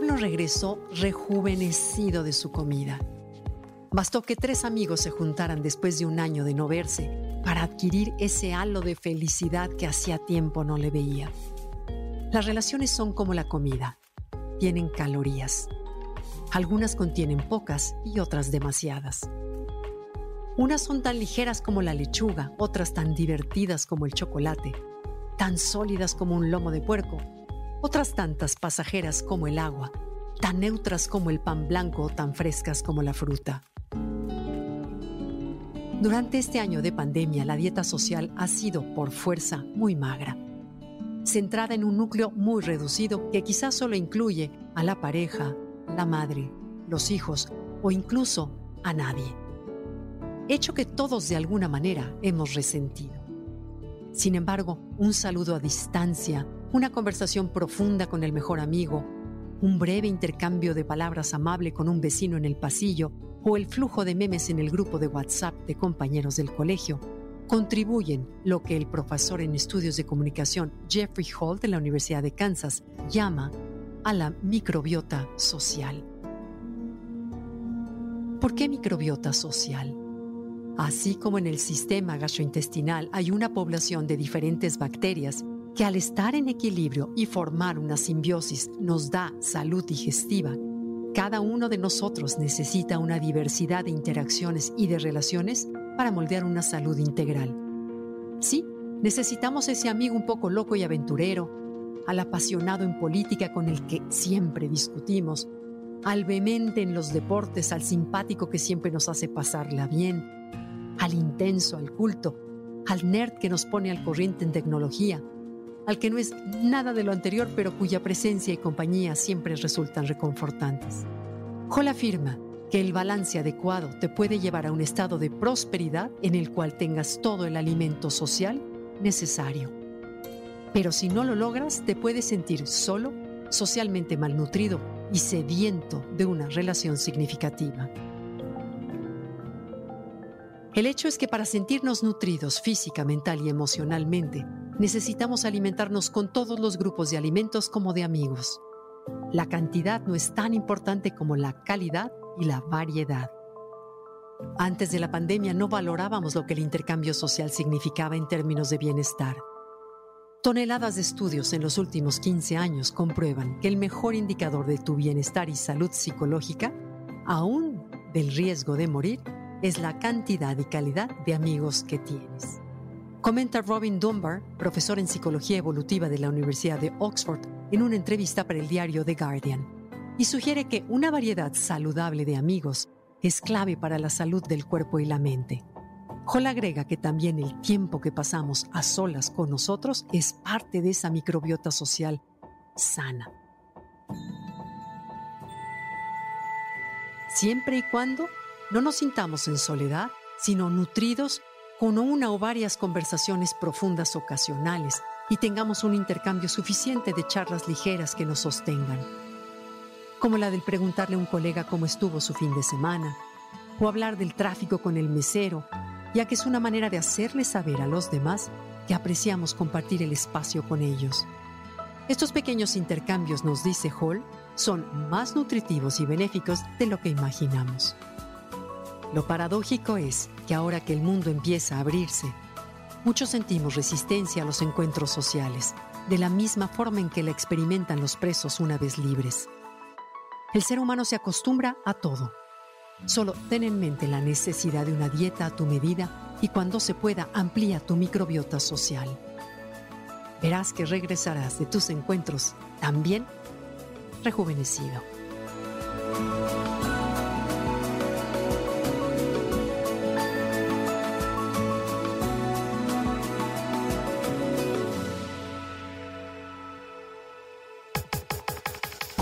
Pablo regresó rejuvenecido de su comida. Bastó que tres amigos se juntaran después de un año de no verse para adquirir ese halo de felicidad que hacía tiempo no le veía. Las relaciones son como la comida, tienen calorías. Algunas contienen pocas y otras demasiadas. Unas son tan ligeras como la lechuga, otras tan divertidas como el chocolate, tan sólidas como un lomo de puerco, otras tantas pasajeras como el agua, tan neutras como el pan blanco o tan frescas como la fruta. Durante este año de pandemia, la dieta social ha sido, por fuerza, muy magra, centrada en un núcleo muy reducido que quizás solo incluye a la pareja, la madre, los hijos o incluso a nadie. Hecho que todos de alguna manera hemos resentido. Sin embargo, un saludo a distancia, una conversación profunda con el mejor amigo, un breve intercambio de palabras amable con un vecino en el pasillo o el flujo de memes en el grupo de WhatsApp de compañeros del colegio contribuyen lo que el profesor en estudios de comunicación Jeffrey Hall de la Universidad de Kansas llama a la microbiota social. ¿Por qué microbiota social? Así como en el sistema gastrointestinal hay una población de diferentes bacterias que al estar en equilibrio y formar una simbiosis nos da salud digestiva, cada uno de nosotros necesita una diversidad de interacciones y de relaciones para moldear una salud integral. Sí, necesitamos ese amigo un poco loco y aventurero, al apasionado en política con el que siempre discutimos, al vehemente en los deportes, al simpático que siempre nos hace pasarla bien, al intenso, al culto, al nerd que nos pone al corriente en tecnología, al que no es nada de lo anterior pero cuya presencia y compañía siempre resultan reconfortantes. Hall afirma que el balance adecuado te puede llevar a un estado de prosperidad en el cual tengas todo el alimento social necesario. Pero si no lo logras, te puedes sentir solo, socialmente malnutrido y sediento de una relación significativa. El hecho es que para sentirnos nutridos física, mental y emocionalmente, necesitamos alimentarnos con todos los grupos de alimentos como de amigos. La cantidad no es tan importante como la calidad y la variedad. Antes de la pandemia no valorábamos lo que el intercambio social significaba en términos de bienestar. Toneladas de estudios en los últimos 15 años comprueban que el mejor indicador de tu bienestar y salud psicológica, aún del riesgo de morir, es la cantidad y calidad de amigos que tienes. Comenta Robin Dunbar, profesor en psicología evolutiva de la Universidad de Oxford, en una entrevista para el diario The Guardian, y sugiere que una variedad saludable de amigos es clave para la salud del cuerpo y la mente. Hall agrega que también el tiempo que pasamos a solas con nosotros es parte de esa microbiota social sana. Siempre y cuando no nos sintamos en soledad, sino nutridos con una o varias conversaciones profundas ocasionales y tengamos un intercambio suficiente de charlas ligeras que nos sostengan, como la del preguntarle a un colega cómo estuvo su fin de semana, o hablar del tráfico con el mesero, ya que es una manera de hacerle saber a los demás que apreciamos compartir el espacio con ellos. Estos pequeños intercambios, nos dice Hall, son más nutritivos y benéficos de lo que imaginamos. Lo paradójico es que ahora que el mundo empieza a abrirse, muchos sentimos resistencia a los encuentros sociales, de la misma forma en que la experimentan los presos una vez libres. El ser humano se acostumbra a todo. Solo ten en mente la necesidad de una dieta a tu medida y cuando se pueda amplía tu microbiota social. Verás que regresarás de tus encuentros también rejuvenecido.